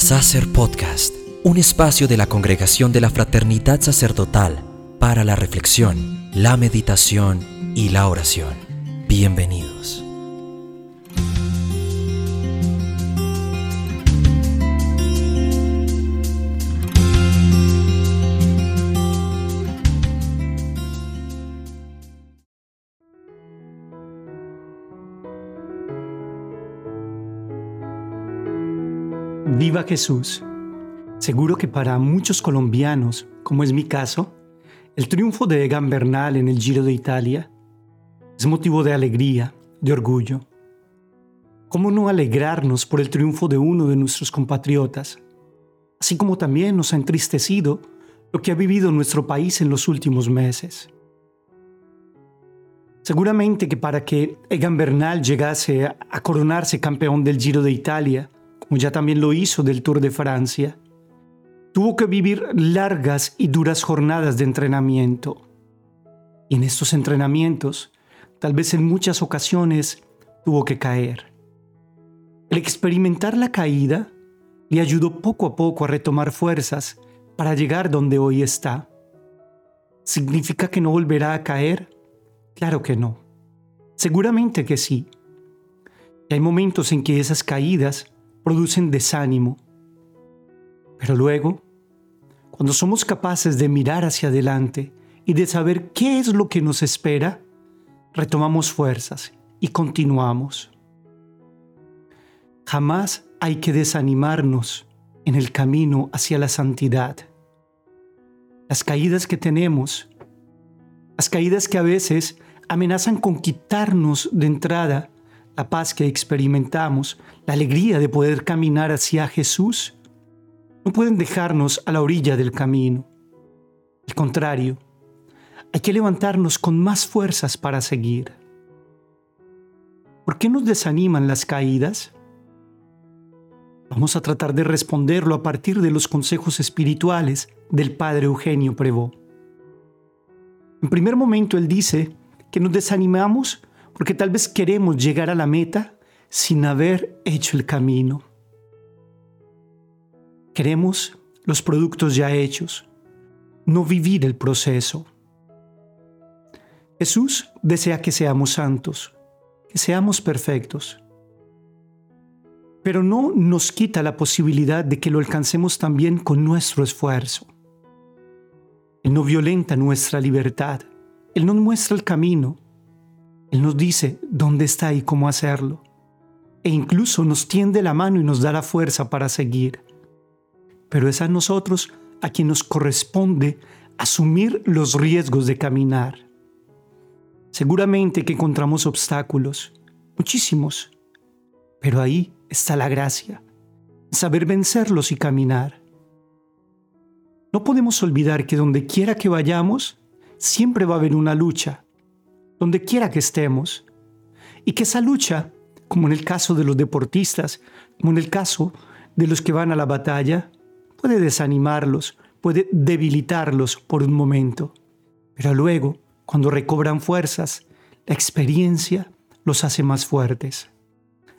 Sacer Podcast, un espacio de la Congregación de la Fraternidad Sacerdotal para la reflexión, la meditación y la oración. Bienvenidos. Viva Jesús. Seguro que para muchos colombianos, como es mi caso, el triunfo de Egan Bernal en el Giro de Italia es motivo de alegría, de orgullo. ¿Cómo no alegrarnos por el triunfo de uno de nuestros compatriotas? Así como también nos ha entristecido lo que ha vivido nuestro país en los últimos meses. Seguramente que para que Egan Bernal llegase a coronarse campeón del Giro de Italia, como ya también lo hizo del Tour de Francia, tuvo que vivir largas y duras jornadas de entrenamiento. Y en estos entrenamientos, tal vez en muchas ocasiones, tuvo que caer. El experimentar la caída le ayudó poco a poco a retomar fuerzas para llegar donde hoy está. ¿Significa que no volverá a caer? Claro que no. Seguramente que sí. hay momentos en que esas caídas producen desánimo. Pero luego, cuando somos capaces de mirar hacia adelante y de saber qué es lo que nos espera, retomamos fuerzas y continuamos. Jamás hay que desanimarnos en el camino hacia la santidad. Las caídas que tenemos, las caídas que a veces amenazan con quitarnos de entrada la paz que experimentamos, la alegría de poder caminar hacia Jesús, no pueden dejarnos a la orilla del camino. Al contrario, hay que levantarnos con más fuerzas para seguir. ¿Por qué nos desaniman las caídas? Vamos a tratar de responderlo a partir de los consejos espirituales del Padre Eugenio Prevó. En primer momento, él dice que nos desanimamos porque tal vez queremos llegar a la meta sin haber hecho el camino. Queremos los productos ya hechos, no vivir el proceso. Jesús desea que seamos santos, que seamos perfectos, pero no nos quita la posibilidad de que lo alcancemos también con nuestro esfuerzo. Él no violenta nuestra libertad, Él nos muestra el camino, Él nos dice dónde está y cómo hacerlo, e incluso nos tiende la mano y nos da la fuerza para seguir pero es a nosotros a quien nos corresponde asumir los riesgos de caminar. Seguramente que encontramos obstáculos, muchísimos, pero ahí está la gracia, saber vencerlos y caminar. No podemos olvidar que donde quiera que vayamos, siempre va a haber una lucha, donde quiera que estemos, y que esa lucha, como en el caso de los deportistas, como en el caso de los que van a la batalla, puede desanimarlos, puede debilitarlos por un momento, pero luego, cuando recobran fuerzas, la experiencia los hace más fuertes.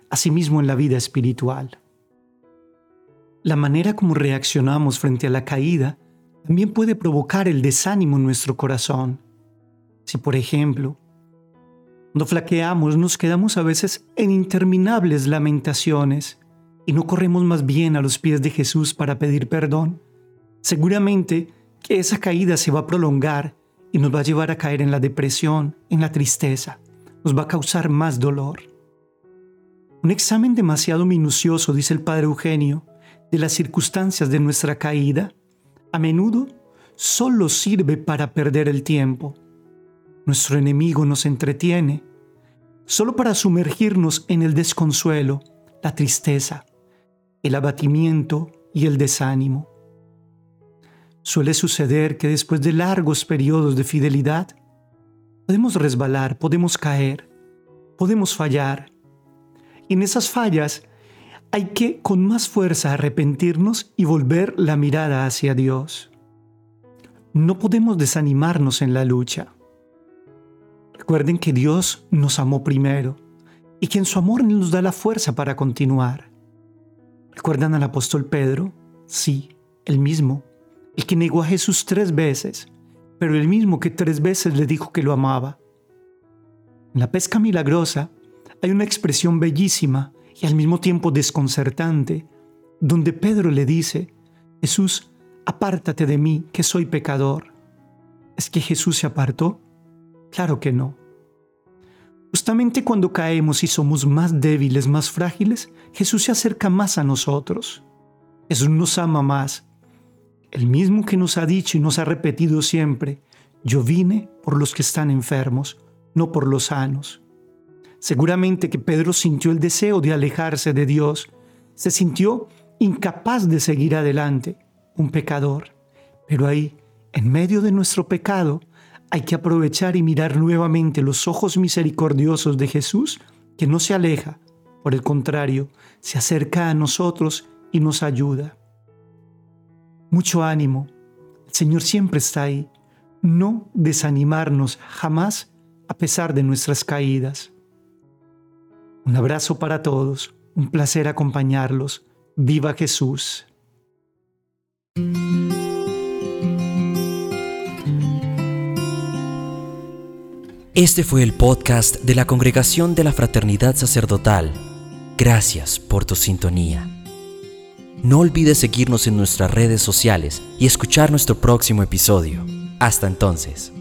Asimismo en la vida espiritual. La manera como reaccionamos frente a la caída también puede provocar el desánimo en nuestro corazón. Si, por ejemplo, cuando flaqueamos nos quedamos a veces en interminables lamentaciones y no corremos más bien a los pies de Jesús para pedir perdón, seguramente que esa caída se va a prolongar y nos va a llevar a caer en la depresión, en la tristeza, nos va a causar más dolor. Un examen demasiado minucioso, dice el Padre Eugenio, de las circunstancias de nuestra caída, a menudo solo sirve para perder el tiempo. Nuestro enemigo nos entretiene, solo para sumergirnos en el desconsuelo, la tristeza, el abatimiento y el desánimo. Suele suceder que después de largos periodos de fidelidad, podemos resbalar, podemos caer, podemos fallar. Y en esas fallas hay que con más fuerza arrepentirnos y volver la mirada hacia Dios. No podemos desanimarnos en la lucha. Recuerden que Dios nos amó primero y que en su amor nos da la fuerza para continuar. ¿Recuerdan al apóstol Pedro? Sí, el mismo, el que negó a Jesús tres veces, pero el mismo que tres veces le dijo que lo amaba. En la pesca milagrosa hay una expresión bellísima y al mismo tiempo desconcertante, donde Pedro le dice, Jesús, apártate de mí, que soy pecador. ¿Es que Jesús se apartó? Claro que no. Justamente cuando caemos y somos más débiles, más frágiles, Jesús se acerca más a nosotros. Jesús nos ama más. El mismo que nos ha dicho y nos ha repetido siempre, yo vine por los que están enfermos, no por los sanos. Seguramente que Pedro sintió el deseo de alejarse de Dios, se sintió incapaz de seguir adelante, un pecador. Pero ahí, en medio de nuestro pecado, hay que aprovechar y mirar nuevamente los ojos misericordiosos de Jesús, que no se aleja, por el contrario, se acerca a nosotros y nos ayuda. Mucho ánimo, el Señor siempre está ahí. No desanimarnos jamás a pesar de nuestras caídas. Un abrazo para todos, un placer acompañarlos. Viva Jesús. Este fue el podcast de la Congregación de la Fraternidad Sacerdotal. Gracias por tu sintonía. No olvides seguirnos en nuestras redes sociales y escuchar nuestro próximo episodio. Hasta entonces.